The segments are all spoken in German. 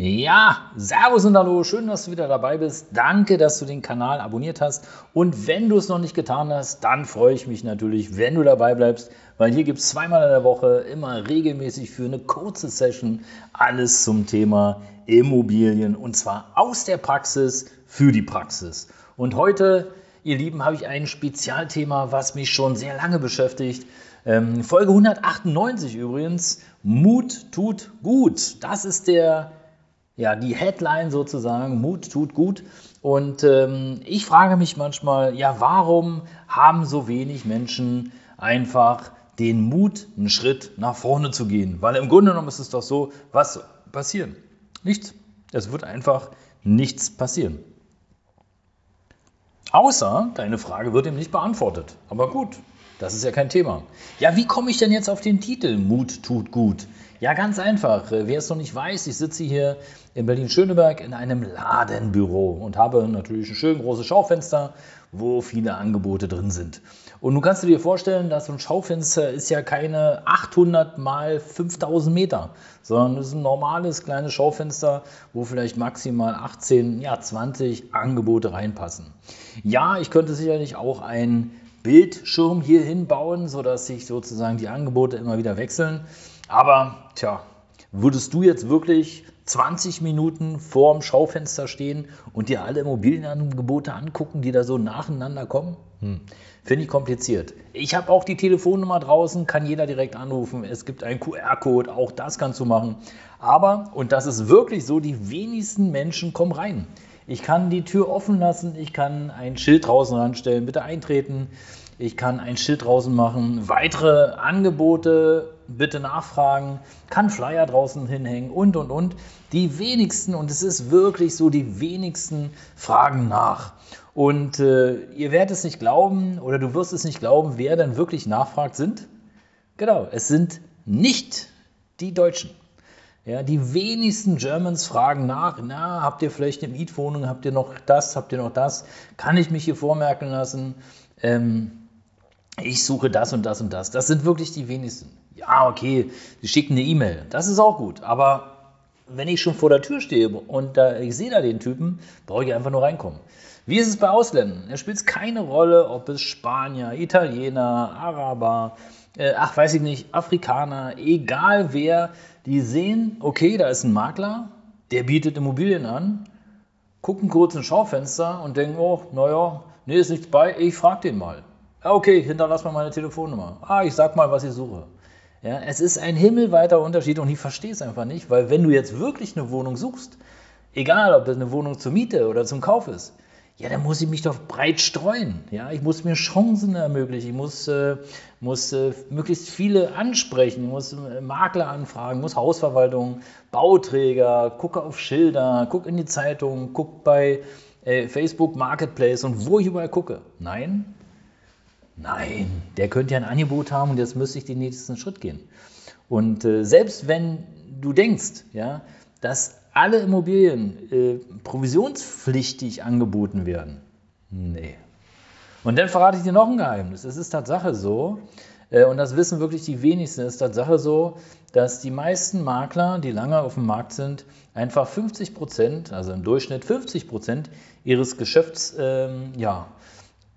Ja, Servus und Hallo, schön, dass du wieder dabei bist. Danke, dass du den Kanal abonniert hast. Und wenn du es noch nicht getan hast, dann freue ich mich natürlich, wenn du dabei bleibst, weil hier gibt es zweimal in der Woche immer regelmäßig für eine kurze Session alles zum Thema Immobilien und zwar aus der Praxis für die Praxis. Und heute, ihr Lieben, habe ich ein Spezialthema, was mich schon sehr lange beschäftigt. Ähm, Folge 198 übrigens. Mut tut gut. Das ist der ja, die Headline sozusagen, Mut tut gut. Und ähm, ich frage mich manchmal, ja, warum haben so wenig Menschen einfach den Mut, einen Schritt nach vorne zu gehen? Weil im Grunde genommen ist es doch so, was passieren? Nichts. Es wird einfach nichts passieren. Außer deine Frage wird ihm nicht beantwortet. Aber gut, das ist ja kein Thema. Ja, wie komme ich denn jetzt auf den Titel Mut tut gut? Ja, ganz einfach. Wer es noch nicht weiß, ich sitze hier in Berlin-Schöneberg in einem Ladenbüro und habe natürlich ein schön großes Schaufenster, wo viele Angebote drin sind. Und nun kannst du dir vorstellen, dass so ein Schaufenster ist ja keine 800 mal 5000 Meter, sondern es ist ein normales kleines Schaufenster, wo vielleicht maximal 18, ja 20 Angebote reinpassen. Ja, ich könnte sicherlich auch ein Bildschirm hier hinbauen, sodass sich sozusagen die Angebote immer wieder wechseln. Aber, tja, würdest du jetzt wirklich 20 Minuten vorm Schaufenster stehen und dir alle Immobilienangebote angucken, die da so nacheinander kommen? Hm. Finde ich kompliziert. Ich habe auch die Telefonnummer draußen, kann jeder direkt anrufen. Es gibt einen QR-Code, auch das kannst du machen. Aber, und das ist wirklich so, die wenigsten Menschen kommen rein. Ich kann die Tür offen lassen, ich kann ein Schild draußen ranstellen, bitte eintreten. Ich kann ein Schild draußen machen, weitere Angebote bitte nachfragen, kann Flyer draußen hinhängen und, und, und. Die wenigsten, und es ist wirklich so, die wenigsten fragen nach. Und äh, ihr werdet es nicht glauben oder du wirst es nicht glauben, wer denn wirklich nachfragt sind. Genau, es sind nicht die Deutschen. Ja, die wenigsten Germans fragen nach, na, habt ihr vielleicht eine Mietwohnung, habt ihr noch das, habt ihr noch das, kann ich mich hier vormerken lassen, ähm, ich suche das und das und das. Das sind wirklich die wenigsten ja, okay, sie schicken eine E-Mail. Das ist auch gut. Aber wenn ich schon vor der Tür stehe und da, ich sehe da den Typen, brauche ich einfach nur reinkommen. Wie ist es bei Ausländern? Es spielt keine Rolle, ob es Spanier, Italiener, Araber, äh, ach, weiß ich nicht, Afrikaner, egal wer, die sehen, okay, da ist ein Makler, der bietet Immobilien an, gucken kurz ins Schaufenster und denken, oh, naja, nee, ist nichts bei, ich frage den mal. Okay, hinterlass mal meine Telefonnummer. Ah, ich sag mal, was ich suche. Ja, es ist ein himmelweiter Unterschied und ich verstehe es einfach nicht, weil wenn du jetzt wirklich eine Wohnung suchst, egal ob das eine Wohnung zur Miete oder zum Kauf ist, ja, dann muss ich mich doch breit streuen. Ja, ich muss mir Chancen ermöglichen, ich muss, äh, muss äh, möglichst viele ansprechen, ich muss äh, Makler anfragen, muss Hausverwaltung, Bauträger, gucke auf Schilder, guck in die Zeitung, guck bei äh, Facebook Marketplace und wo ich überall gucke. Nein, Nein, der könnte ja ein Angebot haben und jetzt müsste ich den nächsten Schritt gehen. Und äh, selbst wenn du denkst, ja, dass alle Immobilien äh, provisionspflichtig angeboten werden, nee. Und dann verrate ich dir noch ein Geheimnis. Es ist Tatsache so, äh, und das wissen wirklich die wenigsten, es ist Tatsache so, dass die meisten Makler, die lange auf dem Markt sind, einfach 50 Prozent, also im Durchschnitt 50 Prozent ihres Geschäfts ähm, ja,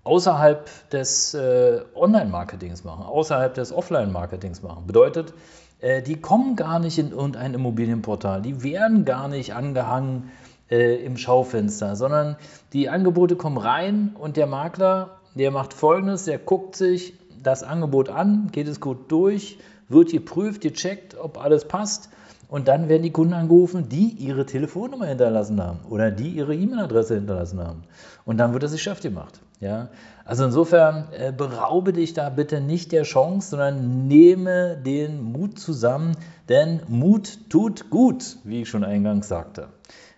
außerhalb des äh, Online-Marketings machen, außerhalb des Offline-Marketings machen. Bedeutet, äh, die kommen gar nicht in irgendein Immobilienportal, die werden gar nicht angehangen äh, im Schaufenster, sondern die Angebote kommen rein und der Makler, der macht folgendes, der guckt sich das Angebot an, geht es gut durch, wird geprüft, gecheckt, ob alles passt und dann werden die Kunden angerufen, die ihre Telefonnummer hinterlassen haben oder die ihre E-Mail-Adresse hinterlassen haben. Und dann wird das Geschäft gemacht. Ja? Also insofern äh, beraube dich da bitte nicht der Chance, sondern nehme den Mut zusammen, denn Mut tut gut, wie ich schon eingangs sagte.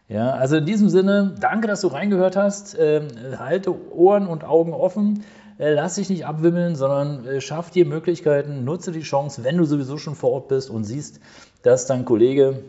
Ja, also in diesem Sinne, danke, dass du reingehört hast. Ähm, halte Ohren und Augen offen. Äh, lass dich nicht abwimmeln, sondern äh, schaff dir Möglichkeiten, nutze die Chance, wenn du sowieso schon vor Ort bist und siehst, dass dein Kollege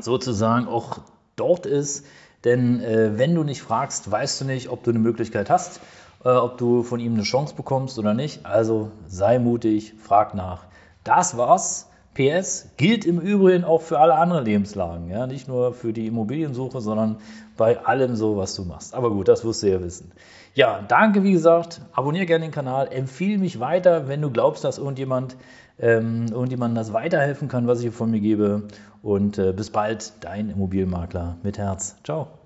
sozusagen auch dort ist. Denn äh, wenn du nicht fragst, weißt du nicht, ob du eine Möglichkeit hast, äh, ob du von ihm eine Chance bekommst oder nicht. Also sei mutig, frag nach. Das war's. PS gilt im Übrigen auch für alle anderen Lebenslagen, ja, nicht nur für die Immobiliensuche, sondern bei allem so, was du machst. Aber gut, das wirst du ja wissen. Ja, danke, wie gesagt. Abonniere gerne den Kanal, empfehle mich weiter, wenn du glaubst, dass irgendjemand, ähm, irgendjemand das weiterhelfen kann, was ich hier von mir gebe. Und äh, bis bald, dein Immobilienmakler mit Herz. Ciao.